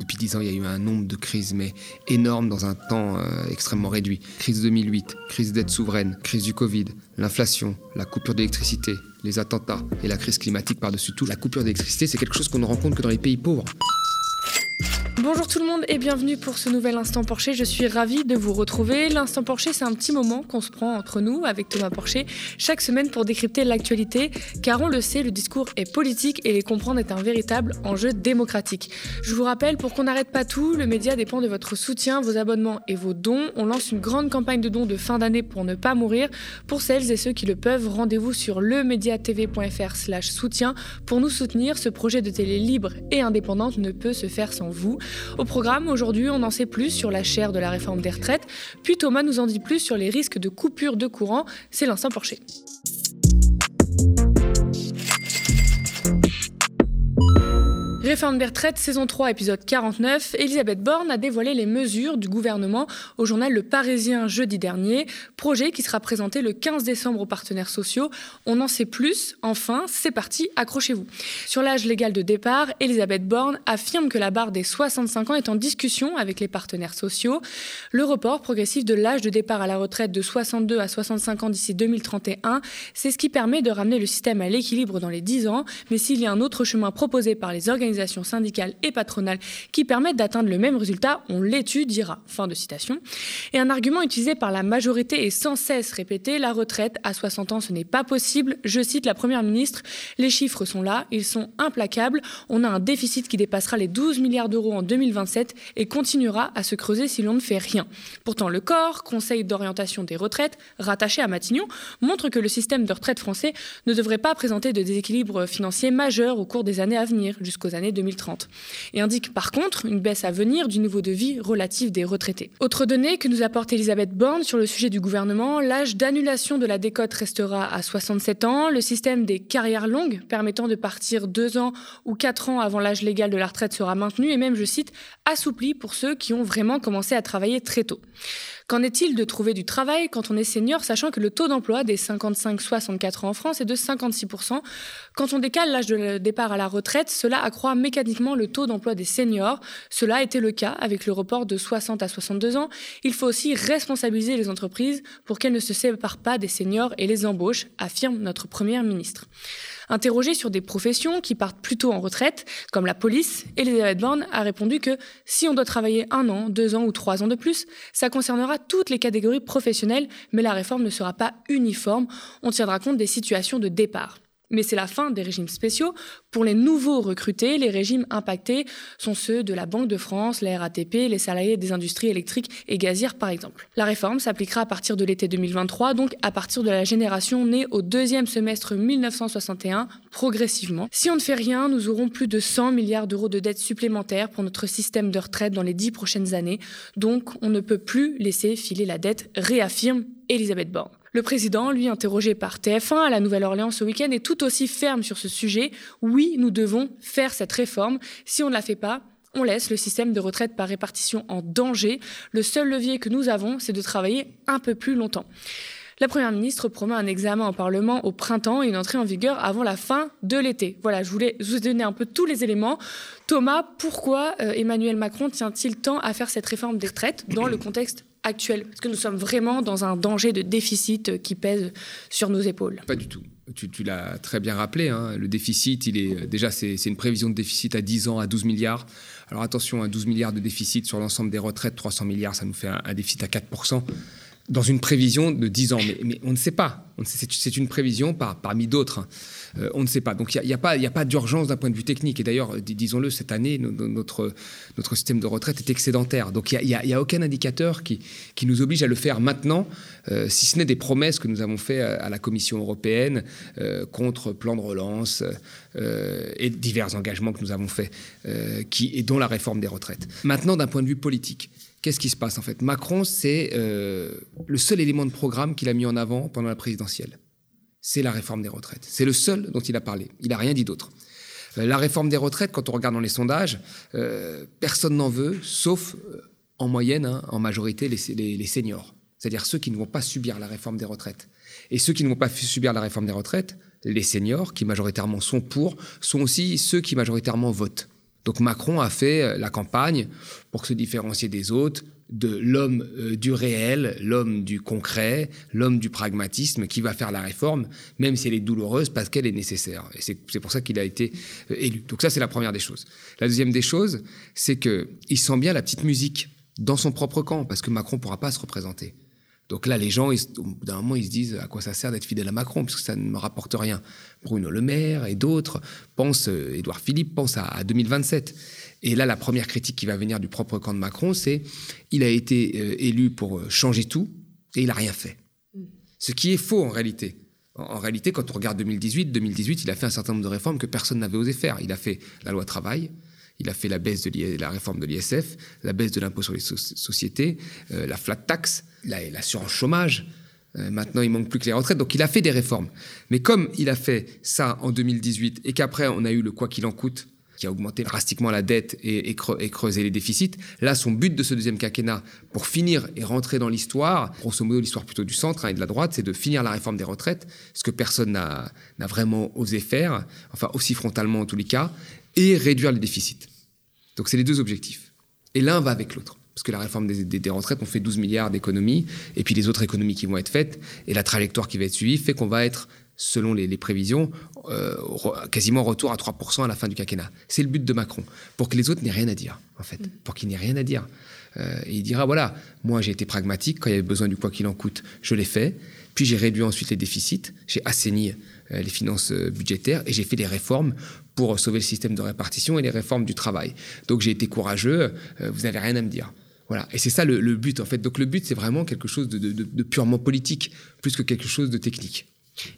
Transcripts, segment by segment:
Depuis dix ans, il y a eu un nombre de crises, mais énorme dans un temps euh, extrêmement réduit. Crise 2008, crise d'aide souveraine, crise du Covid, l'inflation, la coupure d'électricité, les attentats et la crise climatique par-dessus tout. La coupure d'électricité, c'est quelque chose qu'on ne rencontre que dans les pays pauvres. Bonjour tout le monde et bienvenue pour ce nouvel Instant Porcher. Je suis ravie de vous retrouver. L'Instant Porcher, c'est un petit moment qu'on se prend entre nous avec Thomas Porcher chaque semaine pour décrypter l'actualité, car on le sait, le discours est politique et les comprendre est un véritable enjeu démocratique. Je vous rappelle, pour qu'on n'arrête pas tout, le média dépend de votre soutien, vos abonnements et vos dons. On lance une grande campagne de dons de fin d'année pour ne pas mourir. Pour celles et ceux qui le peuvent, rendez-vous sur lemediatv.fr slash soutien pour nous soutenir. Ce projet de télé libre et indépendante ne peut se faire sans vous. Au programme, aujourd'hui, on en sait plus sur la chair de la réforme des retraites, puis Thomas nous en dit plus sur les risques de coupure de courant. C'est l'instant Porcher. Réforme des retraites, saison 3, épisode 49. Elisabeth Borne a dévoilé les mesures du gouvernement au journal Le Parisien jeudi dernier. Projet qui sera présenté le 15 décembre aux partenaires sociaux. On en sait plus. Enfin, c'est parti, accrochez-vous. Sur l'âge légal de départ, Elisabeth Borne affirme que la barre des 65 ans est en discussion avec les partenaires sociaux. Le report progressif de l'âge de départ à la retraite de 62 à 65 ans d'ici 2031, c'est ce qui permet de ramener le système à l'équilibre dans les 10 ans. Mais s'il y a un autre chemin proposé par les organisations syndicales et patronales qui permettent d'atteindre le même résultat, on l'étudiera. Fin de citation. Et un argument utilisé par la majorité est sans cesse répété, la retraite à 60 ans, ce n'est pas possible. Je cite la Première ministre, les chiffres sont là, ils sont implacables. On a un déficit qui dépassera les 12 milliards d'euros en 2027 et continuera à se creuser si l'on ne fait rien. Pourtant, le corps, Conseil d'orientation des retraites, rattaché à Matignon, montre que le système de retraite français ne devrait pas présenter de déséquilibre financier majeur au cours des années à venir, jusqu'aux années 2030, et indique par contre une baisse à venir du niveau de vie relatif des retraités. Autre donnée que nous apporte Elisabeth Borne sur le sujet du gouvernement, l'âge d'annulation de la décote restera à 67 ans, le système des carrières longues permettant de partir deux ans ou quatre ans avant l'âge légal de la retraite sera maintenu et même, je cite, assoupli pour ceux qui ont vraiment commencé à travailler très tôt. Qu'en est-il de trouver du travail quand on est senior, sachant que le taux d'emploi des 55-64 ans en France est de 56% Quand on décale l'âge de départ à la retraite, cela accroît mécaniquement le taux d'emploi des seniors. Cela a été le cas avec le report de 60 à 62 ans. Il faut aussi responsabiliser les entreprises pour qu'elles ne se séparent pas des seniors et les embauchent, affirme notre Première ministre. Interrogée sur des professions qui partent plutôt en retraite, comme la police, Elisabeth Borne a répondu que si on doit travailler un an, deux ans ou trois ans de plus, ça concernera toutes les catégories professionnelles, mais la réforme ne sera pas uniforme. On tiendra compte des situations de départ. Mais c'est la fin des régimes spéciaux. Pour les nouveaux recrutés, les régimes impactés sont ceux de la Banque de France, la RATP, les salariés des industries électriques et gazières par exemple. La réforme s'appliquera à partir de l'été 2023, donc à partir de la génération née au deuxième semestre 1961, progressivement. Si on ne fait rien, nous aurons plus de 100 milliards d'euros de dettes supplémentaires pour notre système de retraite dans les dix prochaines années. Donc on ne peut plus laisser filer la dette, réaffirme Elisabeth Borne. Le président, lui, interrogé par TF1 à la Nouvelle-Orléans ce week-end, est tout aussi ferme sur ce sujet. Oui, nous devons faire cette réforme. Si on ne la fait pas, on laisse le système de retraite par répartition en danger. Le seul levier que nous avons, c'est de travailler un peu plus longtemps. La Première ministre promet un examen au Parlement au printemps et une entrée en vigueur avant la fin de l'été. Voilà, je voulais vous donner un peu tous les éléments. Thomas, pourquoi euh, Emmanuel Macron tient-il tant à faire cette réforme des retraites dans le contexte actuel Est-ce que nous sommes vraiment dans un danger de déficit qui pèse sur nos épaules Pas du tout. Tu, l'as très bien rappelé, hein. le déficit, il est déjà c'est une prévision de déficit à 10 ans à 12 milliards. Alors attention, à 12 milliards de déficit sur l'ensemble des retraites, 300 milliards, ça nous fait un, un déficit à 4% dans une prévision de 10 ans. Mais, on ne sait pas. C'est une prévision parmi d'autres. Hein. Euh, on ne sait pas. Donc il n'y a, pas, d'urgence d'un point de vue technique. Et d'ailleurs, disons-le, cette année, notre, système de retraite est excédentaire. Donc il n'y a, aucun indicateur qui, nous oblige à le faire maintenant, euh, si ce n'est des promesses que nous avons faites à, la Commission européenne euh, contre plan de relance et divers engagements que nous avons faits, et dont la réforme des retraites. Maintenant, d'un point de vue politique. Qu'est-ce qui se passe en fait? Macron, c'est euh, le seul élément de programme qu'il a mis en avant pendant la présidentielle. C'est la réforme des retraites. C'est le seul dont il a parlé. Il n'a rien dit d'autre. Euh, la réforme des retraites, quand on regarde dans les sondages, euh, personne n'en veut, sauf en moyenne, hein, en majorité, les, les seniors. C'est-à-dire ceux qui ne vont pas subir la réforme des retraites. Et ceux qui ne vont pas subir la réforme des retraites, les seniors, qui majoritairement sont pour, sont aussi ceux qui majoritairement votent. Donc Macron a fait euh, la campagne pour se différencier des autres de l'homme euh, du réel, l'homme du concret, l'homme du pragmatisme qui va faire la réforme, même si elle est douloureuse, parce qu'elle est nécessaire. Et c'est pour ça qu'il a été euh, élu. Donc ça, c'est la première des choses. La deuxième des choses, c'est qu'il sent bien la petite musique dans son propre camp, parce que Macron ne pourra pas se représenter. Donc là, les gens, d'un moment, ils se disent à quoi ça sert d'être fidèle à Macron, puisque ça ne me rapporte rien. Bruno Le Maire et d'autres pensent, euh, Édouard Philippe pense à, 2027. Et là, la première critique qui va venir du propre camp de Macron, c'est il a été euh, élu pour euh, changer tout et il n'a rien fait. Mm. Ce qui est faux en réalité. En, réalité, quand on regarde 2018, 2018, il a fait un certain nombre de réformes que personne n'avait osé faire. Il a fait la loi travail, il a fait la baisse de la réforme de l'ISF, la baisse de l'impôt sur les sociétés, la flat tax, l'assurance chômage. Euh, maintenant, il manque plus que les retraites. Donc, il a fait des réformes. Mais comme il a fait ça en 2018 et qu'après, on a eu le quoi qu'il en coûte, qui a augmenté drastiquement la dette et, creusé les déficits, là, son but de ce deuxième quinquennat, pour finir et rentrer dans l'histoire, grosso modo l'histoire plutôt du centre hein, et de la droite, c'est de finir la réforme des retraites, ce que personne n'a vraiment osé faire, enfin aussi frontalement en tous les cas, et réduire les déficits. Donc, c'est les deux objectifs. Et l'un va avec l'autre parce que la réforme des, retraites, on fait 12 milliards d'économies, et puis les autres économies qui vont être faites, et la trajectoire qui va être suivie fait qu'on va être, selon les, prévisions, euh, quasiment retour à 3% à la fin du quinquennat. C'est le but de Macron, pour que les autres n'aient rien à dire, en fait, mm. pour qu'il n'ait rien à dire. Euh, et il dira, voilà, moi j'ai été pragmatique, quand il y avait besoin du quoi qu'il en coûte, je l'ai fait, puis j'ai réduit ensuite les déficits, j'ai assaini euh, les finances budgétaires, et j'ai fait des réformes pour sauver le système de répartition et les réformes du travail. Donc j'ai été courageux, vous n'avez rien à me dire. Voilà. Et c'est ça le, but, en fait. Donc le but, c'est vraiment quelque chose de, purement politique, plus que quelque chose de technique.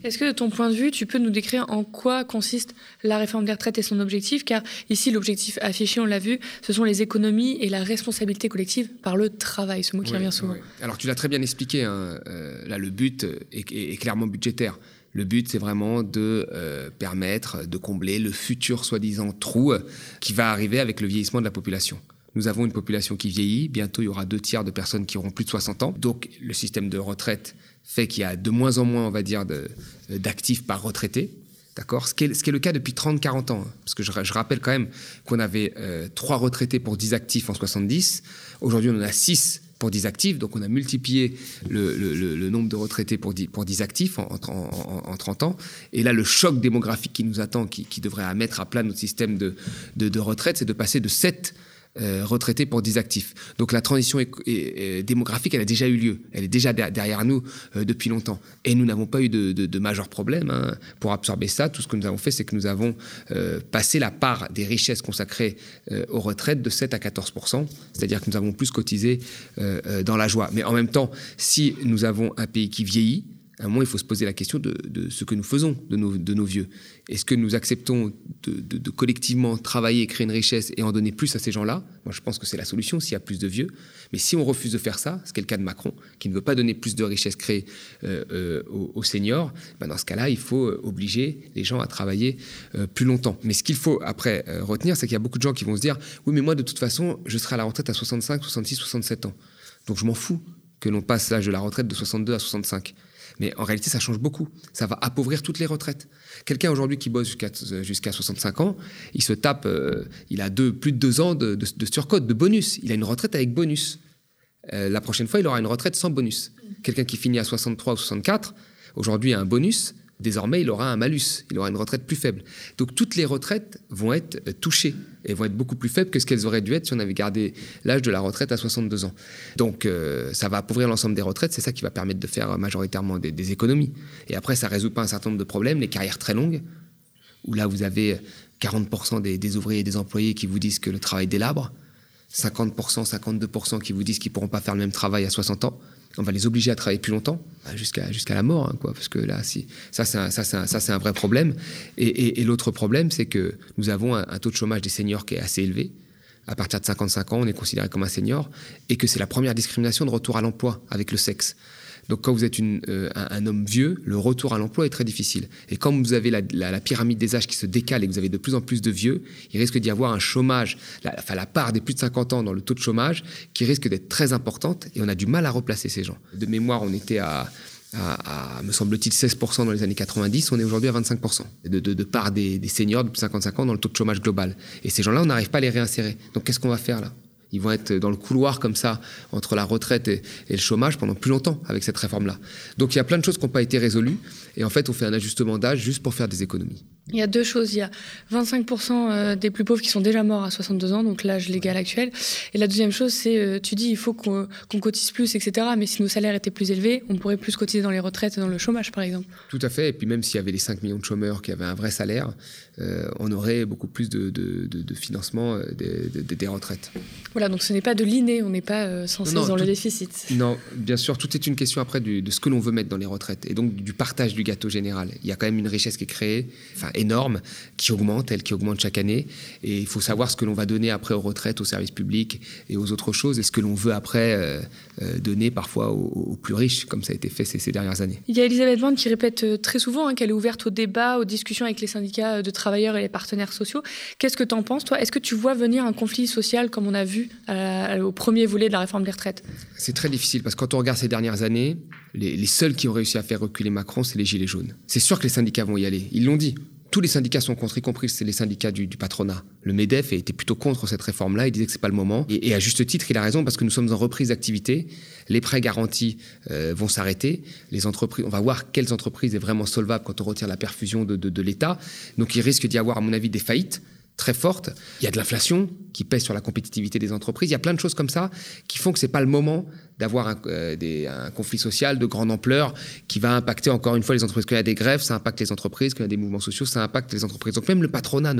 Est-ce que de ton point de vue, tu peux nous décrire en quoi consiste la réforme des retraites et son objectif? Car ici, l'objectif affiché, on l'a vu, ce sont les économies et la responsabilité collective par le travail, ce mot qui revient souvent. Alors tu l'as très bien expliqué, hein. euh, là le but est, clairement budgétaire. Le but, c'est vraiment de euh, permettre de combler le futur soi-disant trou qui va arriver avec le vieillissement de la population. Nous avons une population qui vieillit. Bientôt, il y aura deux tiers de personnes qui auront plus de 60 ans. Donc, le système de retraite fait qu'il y a de moins en moins, on va dire, d'actifs par retraité. D'accord? Ce, qui est, le cas depuis 30-40 ans. Hein. Parce que je, rappelle quand même qu'on avait euh, trois retraités pour 10 actifs en 70. Aujourd'hui, on en a 6 pour 10 actifs. Donc, on a multiplié le, nombre de retraités pour 10, pour 10 actifs en, 30 ans. Et là, le choc démographique qui nous attend, qui, devrait mettre à plat notre système de, de, de retraite, c'est de passer de 7 euh, retraités pour des actifs. Donc la transition démographique, elle a déjà eu lieu. Elle est déjà derrière nous euh, depuis longtemps. Et nous n'avons pas eu de, de, majeurs problèmes hein. pour absorber ça. Tout ce que nous avons fait, c'est que nous avons euh, passé la part des richesses consacrées aux retraites de 7 à 14 C'est-à-dire que nous avons plus cotisé dans la joie. Mais en même temps, si nous avons un pays qui vieillit, à un moment, il faut se poser la question de, ce que nous faisons de nos, vieux. Est-ce que nous acceptons de, collectivement travailler, créer une richesse et en donner plus à ces gens-là? Moi, je pense que c'est la solution s'il y a plus de vieux. Mais si on refuse de faire ça, ce qui est le cas de Macron, qui ne veut pas donner plus de richesse créée euh, euh, aux, seniors, ben dans ce cas-là, il faut euh, obliger les gens à travailler plus longtemps. Mais ce qu'il faut après retenir, c'est qu'il y a beaucoup de gens qui vont se dire Oui, mais moi, de toute façon, je serai à la retraite à 65, 66, 67 ans. Donc je m'en fous que l'on passe l'âge de la retraite de 62 à 65. Mais en réalité, ça change beaucoup. Ça va appauvrir toutes les retraites. Quelqu'un aujourd'hui qui bosse jusqu'à 65 ans, il se tape, euh, il a deux, plus de deux ans de, de, de, surcote, de bonus. Il a une retraite avec bonus. Euh, la prochaine fois, il aura une retraite sans bonus. Quelqu'un qui finit à 63 ou 64, aujourd'hui a un bonus, désormais, il aura un malus, il aura une retraite plus faible. Donc toutes les retraites vont être euh, touchées et vont être beaucoup plus faibles que ce qu'elles auraient dû être si on avait gardé l'âge de la retraite à 62 ans. Donc euh, ça va appauvrir l'ensemble des retraites, c'est ça qui va permettre de faire majoritairement des, économies. Et après, ça ne résout pas un certain nombre de problèmes, les carrières très longues, où là vous avez 40% des, des ouvriers et des employés qui vous disent que le travail délabre, 50%, 52% qui vous disent qu'ils ne pourront pas faire le même travail à 60 ans on va les obliger à travailler plus longtemps, bah, jusqu'à jusqu'à la mort, hein, quoi, parce que là, si, ça, c'est un, ça, un, vrai problème. Et, l'autre problème, c'est que nous avons un, taux de chômage des seniors qui est assez élevé. À partir de 55 ans, on est considéré comme un senior, et que c'est la première discrimination de retour à l'emploi avec le sexe. Donc quand vous êtes euh, un, homme vieux, le retour à l'emploi est très difficile. Et quand vous avez la, pyramide des âges qui se décale et que vous avez de plus en plus de vieux, il risque d'y avoir un chômage, la, enfin la part des plus de 50 ans dans le taux de chômage qui risque d'être très importante et on a du mal à replacer ces gens. De mémoire, on était à me semble-t-il, 16% dans les années 90, on est aujourd'hui à 25% de, de, part des, des seniors depuis 55 ans dans le taux de chômage global. Et ces gens-là, on n'arrive pas à les réinsérer. Donc qu'est-ce qu'on va faire là? Ils vont être dans le couloir comme ça, entre la retraite et, le chômage pendant plus longtemps avec cette réforme-là. Donc il y a plein de choses qui n'ont pas été résolues. Et en fait, on fait un ajustement d'âge juste pour faire des économies. Il y a deux choses. Il y a 25% euh, des plus pauvres qui sont déjà morts à 62 ans, donc l'âge légal actuel. Et la deuxième chose, c'est, euh, tu dis, il faut qu'on cotise plus, etc. Mais si nos salaires étaient plus élevés, on pourrait plus cotiser dans les retraites et dans le chômage, par exemple. Tout à fait. Et puis même s'il y avait les 5 millions de chômeurs qui avaient un vrai salaire, euh, on aurait beaucoup plus de, financement des, retraites. Voilà, donc ce n'est pas de l'inné, on n'est pas censé dans le déficit. Non, bien sûr, tout est une question après de ce que l'on veut mettre dans les retraites et donc du partage du gâteau général. Il y a quand même une richesse qui est créée, enfin énorme, qui augmente, elle qui augmente chaque année. Et il faut savoir ce que l'on va donner après aux retraites, aux services publics et aux autres choses, et ce que l'on veut après euh, euh, donner parfois aux, plus riches, comme ça a été fait ces, dernières années. Il y a Elisabeth Borne qui répète euh, très souvent hein, qu'elle est ouverte au débat, aux discussions avec les syndicats de travailleurs et les partenaires sociaux. Qu'est-ce que tu en penses, toi? Est-ce que tu vois venir un conflit social comme on a vu au premier volet de la réforme des retraites? C'est très difficile parce que quand on regarde ces dernières années, les, seuls qui ont réussi à faire reculer Macron, c'est les Gilets jaunes. C'est sûr que les syndicats vont y aller. Ils l'ont dit tous les syndicats sont contre, y compris les syndicats du, patronat. Le MEDEF était plutôt contre cette réforme-là, il disait que c'est pas le moment. Et, à juste titre, il a raison, parce que nous sommes en reprise d'activité, les prêts garantis euh, vont s'arrêter, les entreprises, on va voir quelles entreprises est vraiment solvable quand on retire la perfusion de, de l'État. Donc il risque d'y avoir, à mon avis, des faillites très fortes. Il y a de l'inflation qui pèse sur la compétitivité des entreprises. Il y a plein de choses comme ça qui font que c'est pas le moment d'avoir un, euh, conflit social de grande ampleur qui va impacter encore une fois les entreprises. Quand il y a des grèves, ça impacte les entreprises. Quand il y a des mouvements sociaux, ça impacte les entreprises. Donc même le patronat,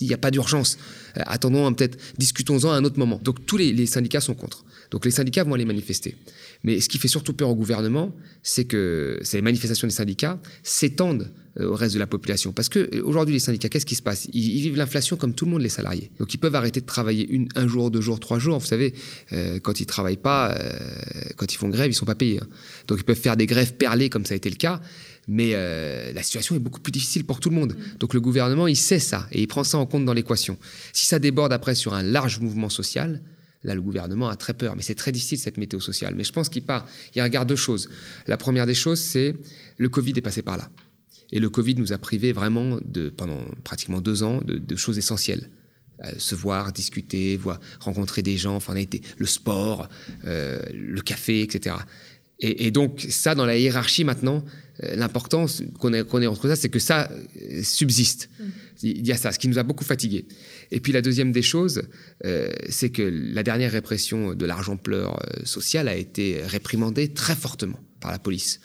il n'y a pas d'urgence. Euh, attendons peut-être, discutons-en à un autre moment. Donc tous les syndicats sont contre. Donc les syndicats vont aller manifester. Mais ce qui fait surtout peur au gouvernement, c'est que ces manifestations des syndicats s'étendent euh, au reste de la population. Parce que aujourd'hui, les syndicats, qu'est-ce qui se passe? Ils, vivent l'inflation comme tout le monde, les salariés. Donc ils peuvent arrêter de travailler une, un jour, deux jours, trois jours. Vous savez, euh, quand ils travaillent pas, euh, quand ils font grève, ils sont pas payés. Hein. Donc ils peuvent faire des grèves perlées comme ça a été le cas. Mais la situation est beaucoup plus difficile pour tout le monde. Donc le gouvernement, il sait ça et il prend ça en compte dans l'équation. Si ça déborde après sur un large mouvement social, Là, le gouvernement a très peur, mais c'est très difficile cette météo sociale. Mais je pense qu'il part, il regarde deux choses. La première des choses, c'est le Covid est passé par là. Et le Covid nous a privé vraiment, de, pendant pratiquement deux ans, de, choses essentielles. Euh, se voir, discuter, voir, rencontrer des gens, enfin, on a été, le sport, euh, le café, etc. Et, donc, ça, dans la hiérarchie maintenant, euh, l'importance qu'on ait, entre ça, c'est que ça subsiste. Mmh. Il y a ça, ce qui nous a beaucoup fatigués. Et puis la deuxième des choses, c'est que la dernière répression de l'argent pleur social a été réprimandée très fortement par la police.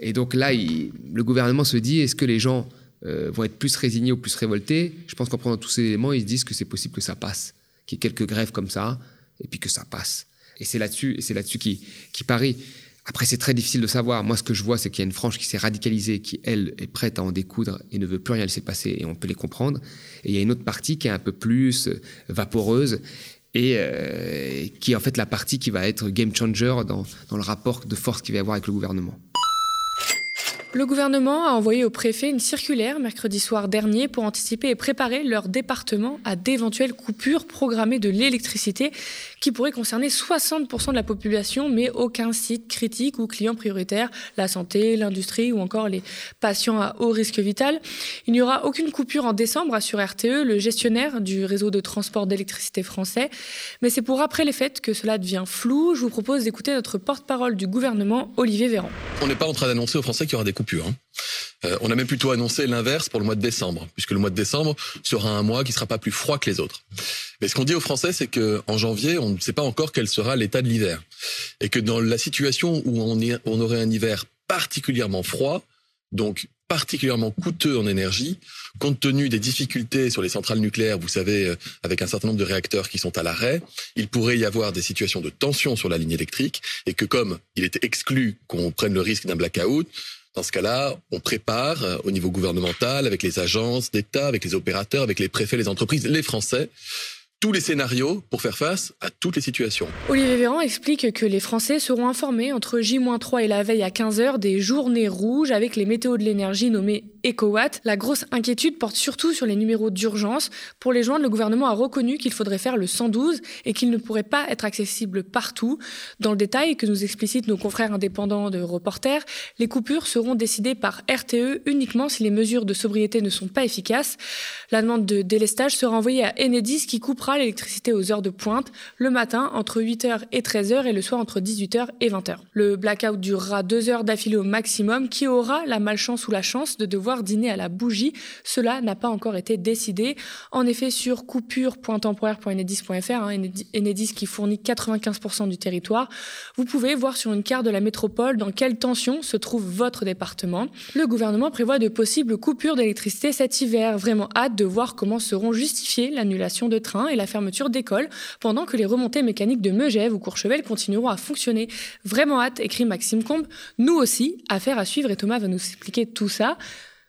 Et donc là, le gouvernement se dit, est-ce que les gens euh, vont être plus résignés ou plus révoltés? Je pense qu'en prenant tous ces éléments, ils se disent que c'est possible que ça passe, qu'il y ait quelques grèves comme ça, et puis que ça passe. Et c'est là-dessus, c'est qui, qui parie. Après, c'est très difficile de savoir. Moi, ce que je vois, c'est qu'il y a une frange qui s'est radicalisée, qui, elle, est prête à en découdre et ne veut plus rien laisser passer, et on peut les comprendre. Et il y a une autre partie qui est un peu plus euh, vaporeuse et euh, qui est en fait la partie qui va être game changer dans, dans le rapport de force qu'il va y avoir avec le gouvernement. Le gouvernement a envoyé au préfet une circulaire mercredi soir dernier pour anticiper et préparer leur département à d'éventuelles coupures programmées de l'électricité qui pourraient concerner 60% de la population, mais aucun site critique ou client prioritaire, la santé, l'industrie ou encore les patients à haut risque vital. Il n'y aura aucune coupure en décembre, assure RTE, le gestionnaire du réseau de transport d'électricité français. Mais c'est pour après les fêtes que cela devient flou. Je vous propose d'écouter notre porte-parole du gouvernement, Olivier Véran. On n'est pas en train d'annoncer aux Français qu'il y aura des Hein. Euh, on a même plutôt annoncé l'inverse pour le mois de décembre, puisque le mois de décembre sera un mois qui sera pas plus froid que les autres. Mais ce qu'on dit aux Français, c'est que en janvier, on ne sait pas encore quel sera l'état de l'hiver, et que dans la situation où on, on aurait un hiver particulièrement froid, donc particulièrement coûteux en énergie, compte tenu des difficultés sur les centrales nucléaires, vous savez, euh, avec un certain nombre de réacteurs qui sont à l'arrêt, il pourrait y avoir des situations de tension sur la ligne électrique, et que comme il était exclu qu'on prenne le risque d'un blackout, dans ce cas-là, on prépare euh, au niveau gouvernemental, avec les agences d'État, avec les opérateurs, avec les préfets, les entreprises, les Français, tous les scénarios pour faire face à toutes les situations. Olivier Véran explique que les Français seront informés entre J-3 et la veille à 15h des journées rouges avec les météos de l'énergie nommées EcoWatt. La grosse inquiétude porte surtout sur les numéros d'urgence. Pour les joindre, le gouvernement a reconnu qu'il faudrait faire le 112 et qu'il ne pourrait pas être accessible partout. Dans le détail que nous explicitent nos confrères indépendants de reporters, les coupures seront décidées par RTE uniquement si les mesures de sobriété ne sont pas efficaces. La demande de délestage sera envoyée à Enedis qui coupera l'électricité aux heures de pointe, le matin entre 8h et 13h et le soir entre 18h et 20h. Le blackout durera deux heures d'affilée au maximum. Qui aura la malchance ou la chance de devoir dîner à la bougie Cela n'a pas encore été décidé. En effet, sur coupure.temporaire.enedis.fr, hein, Enedis qui fournit 95% du territoire, vous pouvez voir sur une carte de la métropole dans quelle tension se trouve votre département. Le gouvernement prévoit de possibles coupures d'électricité cet hiver. Vraiment hâte de voir comment seront justifiées l'annulation de trains et la fermeture d'écoles pendant que les remontées mécaniques de Megève ou Courchevel continueront à fonctionner. Vraiment hâte, écrit Maxime Combe. Nous aussi, affaire à suivre et Thomas va nous expliquer tout ça.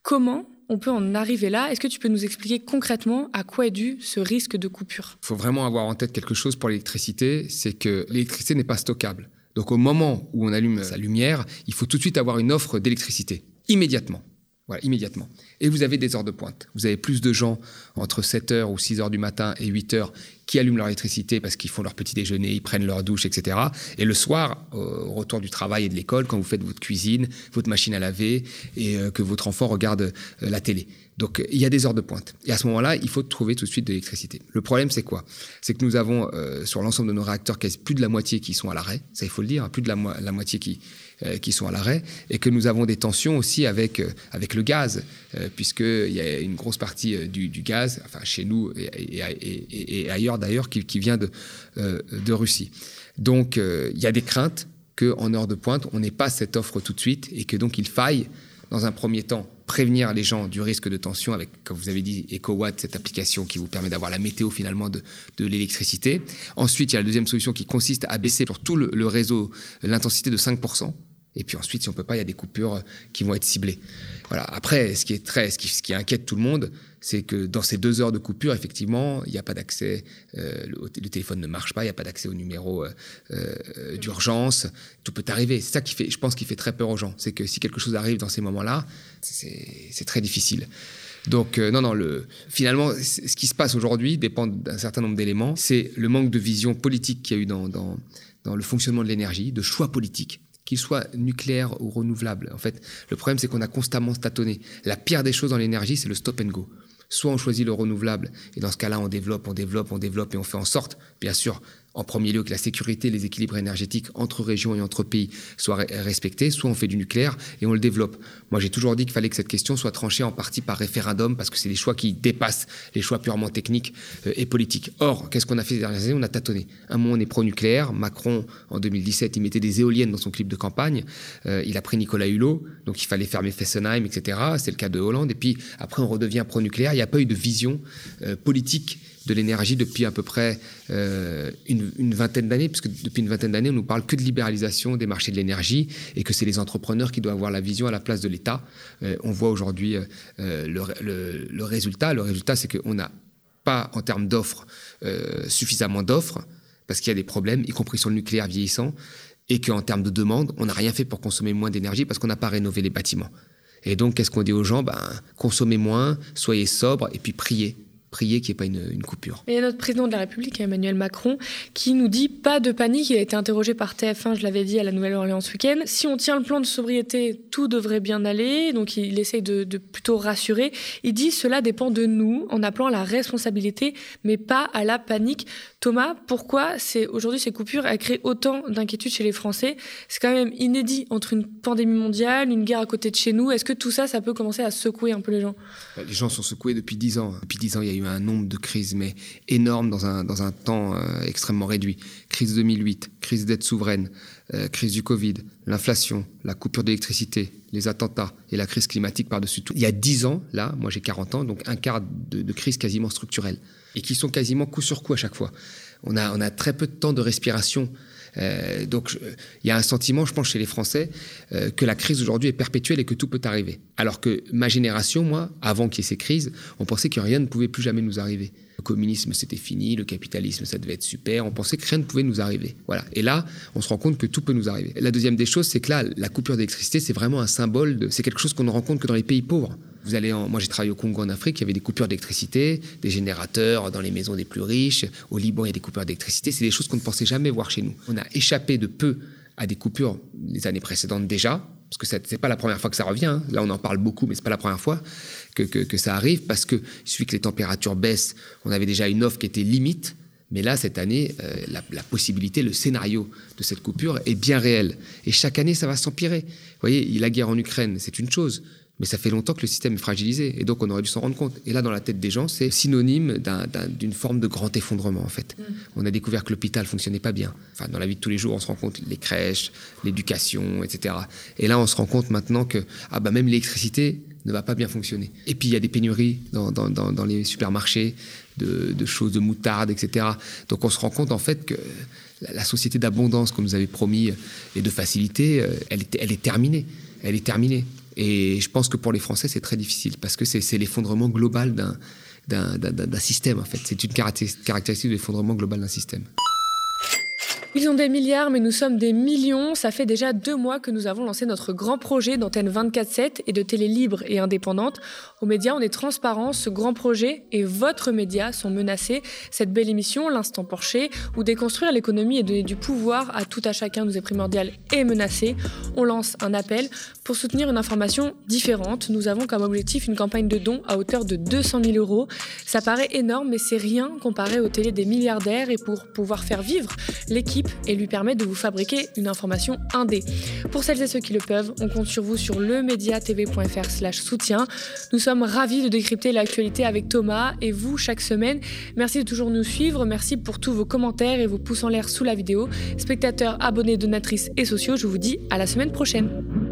Comment on peut en arriver là? Est-ce que tu peux nous expliquer concrètement à quoi est dû ce risque de coupure? Il faut vraiment avoir en tête quelque chose pour l'électricité, c'est que l'électricité n'est pas stockable. Donc au moment où on allume sa lumière, il faut tout de suite avoir une offre d'électricité, immédiatement. Voilà, immédiatement. Et vous avez des heures de pointe. Vous avez plus de gens entre 7h ou 6h du matin et 8h qui allument leur électricité parce qu'ils font leur petit déjeuner, ils prennent leur douche, etc. Et le soir, au retour du travail et de l'école, quand vous faites votre cuisine, votre machine à laver et euh, que votre enfant regarde euh, la télé. Donc il y a des heures de pointe. Et à ce moment-là, il faut trouver tout de suite de l'électricité. Le problème, c'est quoi? C'est que nous avons euh, sur l'ensemble de nos réacteurs quasi plus de la moitié qui sont à l'arrêt. Ça, il faut le dire, hein, plus de la, moitié qui, euh, qui sont à l'arrêt, et que nous avons des tensions aussi avec, euh, avec le gaz, puisqu'il y a une grosse partie du, gaz, enfin chez nous et, ailleurs d'ailleurs, qui, qui, vient de, de Russie. Donc il y a des craintes qu'en heure de pointe, on n'ait pas cette offre tout de suite, et que donc il faille, dans un premier temps, prévenir les gens du risque de tension avec, comme vous avez dit, EcoWatt, cette application qui vous permet d'avoir la météo finalement de, de l'électricité. Ensuite, il y a la deuxième solution qui consiste à baisser pour tout le, le réseau l'intensité de 5%. Et puis ensuite, si on peut pas, il y a des coupures qui vont être ciblées. Voilà. Après, ce qui est très, ce qui, ce qui inquiète tout le monde, c'est que dans ces deux heures de coupure, effectivement, il n'y a pas d'accès, euh, le, téléphone ne marche pas, il n'y a pas d'accès au numéro euh, euh, d'urgence, tout peut arriver. C'est ça qui fait, je pense, qui fait très peur aux gens. C'est que si quelque chose arrive dans ces moments-là, c'est très difficile. Donc non, non, le, finalement, ce qui se passe aujourd'hui dépend d'un certain nombre d'éléments. C'est le manque de vision politique qu'il y a eu dans, dans, le fonctionnement de l'énergie, de choix politiques qu'il soit nucléaire ou renouvelable. En fait, le problème, c'est qu'on a constamment tâtonné. La pire des choses dans l'énergie, c'est le stop and go. Soit on choisit le renouvelable, et dans ce cas-là, on développe, on développe, on développe, et on fait en sorte, bien sûr, en premier lieu que la sécurité, les équilibres énergétiques entre régions et entre pays soient respectés, soit on fait du nucléaire et on le développe. Moi, j'ai toujours dit qu'il fallait que cette question soit tranchée en partie par référendum parce que c'est des choix qui dépassent les choix purement techniques euh, et politiques. Or, qu'est-ce qu'on a fait ces dernières années? On a tâtonné. Un moment, on est pro-nucléaire. Macron, en 2017, il mettait des éoliennes dans son clip de campagne. Euh, il a pris Nicolas Hulot, donc il fallait fermer Fessenheim, etc. C'est le cas de Hollande. Et puis, après, on redevient pro-nucléaire. Il n'y a pas eu de vision euh, politique de l'énergie depuis à peu près euh, une, vingtaine d'années, puisque depuis une vingtaine d'années, on nous parle que de libéralisation des marchés de l'énergie et que c'est les entrepreneurs qui doivent avoir la vision à la place de l'État. Euh, on voit aujourd'hui euh, le, résultat. Le résultat, c'est qu'on n'a pas, en termes d'offres, suffisamment d'offres, parce qu'il y a des problèmes, y compris sur le nucléaire vieillissant, et qu'en termes de demande, on n'a rien fait pour consommer moins d'énergie parce qu'on n'a pas rénové les bâtiments. Et donc, qu'est-ce qu'on dit aux gens? Ben, Consommez moins, soyez sobres, et puis priez prier qu'il n'y ait pas une, coupure. il y a notre président de la République, Emmanuel Macron, qui nous dit pas de panique. Il a été interrogé par TF1, je l'avais dit, à la Nouvelle-Orléans ce week-end. Si on tient le plan de sobriété, tout devrait bien aller. Donc il essaye de, de plutôt rassurer. Il dit cela dépend de nous, en appelant à la responsabilité, mais pas à la panique. Thomas, pourquoi c'est aujourd'hui ces coupures a créé autant d'inquiétudes chez les Français? C'est quand même inédit entre une pandémie mondiale, une guerre à côté de chez nous. Est-ce que tout ça, ça peut commencer à secouer un peu les gens? Les gens sont secoués depuis dix ans. Depuis dix ans, il y a eu un nombre de crises, mais énorme dans un, dans un temps euh, extrêmement réduit. Crise 2008, crise dette souveraine, euh, crise du Covid, l'inflation, la coupure d'électricité, les attentats et la crise climatique par-dessus tout. Il y a dix ans, là, moi j'ai 40 ans, donc un quart de, de crise quasiment structurelle et qui sont quasiment coup sur coup à chaque fois. On a, on a très peu de temps de respiration. Euh, donc il y a un sentiment, je pense, chez les Français, euh, que la crise aujourd'hui est perpétuelle et que tout peut arriver. Alors que ma génération, moi, avant qu'il y ait ces crises, on pensait que rien ne pouvait plus jamais nous arriver. Le communisme, c'était fini, le capitalisme, ça devait être super. On pensait que rien ne pouvait nous arriver. Voilà. Et là, on se rend compte que tout peut nous arriver. La deuxième des choses, c'est que là, la coupure d'électricité, c'est vraiment un symbole. C'est quelque chose qu'on ne rencontre que dans les pays pauvres. Vous allez en, moi, j'ai travaillé au Congo en Afrique, il y avait des coupures d'électricité, des générateurs dans les maisons des plus riches. Au Liban, il y a des coupures d'électricité. C'est des choses qu'on ne pensait jamais voir chez nous. On a échappé de peu à des coupures les années précédentes déjà, parce que c'est pas la première fois que ça revient. Hein. Là, on en parle beaucoup, mais c'est pas la première fois que, que, ça arrive, parce que il suffit que les températures baissent. On avait déjà une offre qui était limite, mais là, cette année, euh, la, la, possibilité, le scénario de cette coupure est bien réel. Et chaque année, ça va s'empirer. Vous voyez, la guerre en Ukraine, c'est une chose. Mais ça fait longtemps que le système est fragilisé, et donc on aurait dû s'en rendre compte. Et là, dans la tête des gens, c'est synonyme d'une forme de grand effondrement, en fait. Mm. On a découvert que l'hôpital fonctionnait pas bien. Enfin, dans la vie de tous les jours, on se rend compte les crèches, l'éducation, etc. Et là, on se rend compte maintenant que ah bah même l'électricité ne va pas bien fonctionner. Et puis il y a des pénuries dans, les supermarchés de, choses de moutarde, etc. Donc on se rend compte en fait que la, société d'abondance qu'on nous avait promis et de facilité, euh, elle, elle est terminée. Elle est terminée. Et je pense que pour les Français, c'est très difficile parce que c'est l'effondrement global d'un système, en fait. C'est une caractéristique de l'effondrement global d'un système. Ils ont des milliards, mais nous sommes des millions. Ça fait déjà deux mois que nous avons lancé notre grand projet d'antenne 24-7 et de télé libre et indépendante. Aux médias, on est transparent. Ce grand projet et votre média sont menacés. Cette belle émission, L'Instant Porcher, où déconstruire l'économie et donner du pouvoir à tout à chacun nous est primordial et menacé. On lance un appel pour soutenir une information différente. Nous avons comme objectif une campagne de dons à hauteur de 200 000 euros. Ça paraît énorme, mais c'est rien comparé aux télés des milliardaires et pour pouvoir faire vivre l'équipe et lui permettre de vous fabriquer une information indé. Pour celles et ceux qui le peuvent, on compte sur vous sur lemediatv.fr slash soutien. Nous sommes ravis de décrypter l'actualité avec Thomas et vous chaque semaine. Merci de toujours nous suivre, merci pour tous vos commentaires et vos pouces en l'air sous la vidéo. Spectateurs, abonnés, donatrices et sociaux, je vous dis à la semaine prochaine.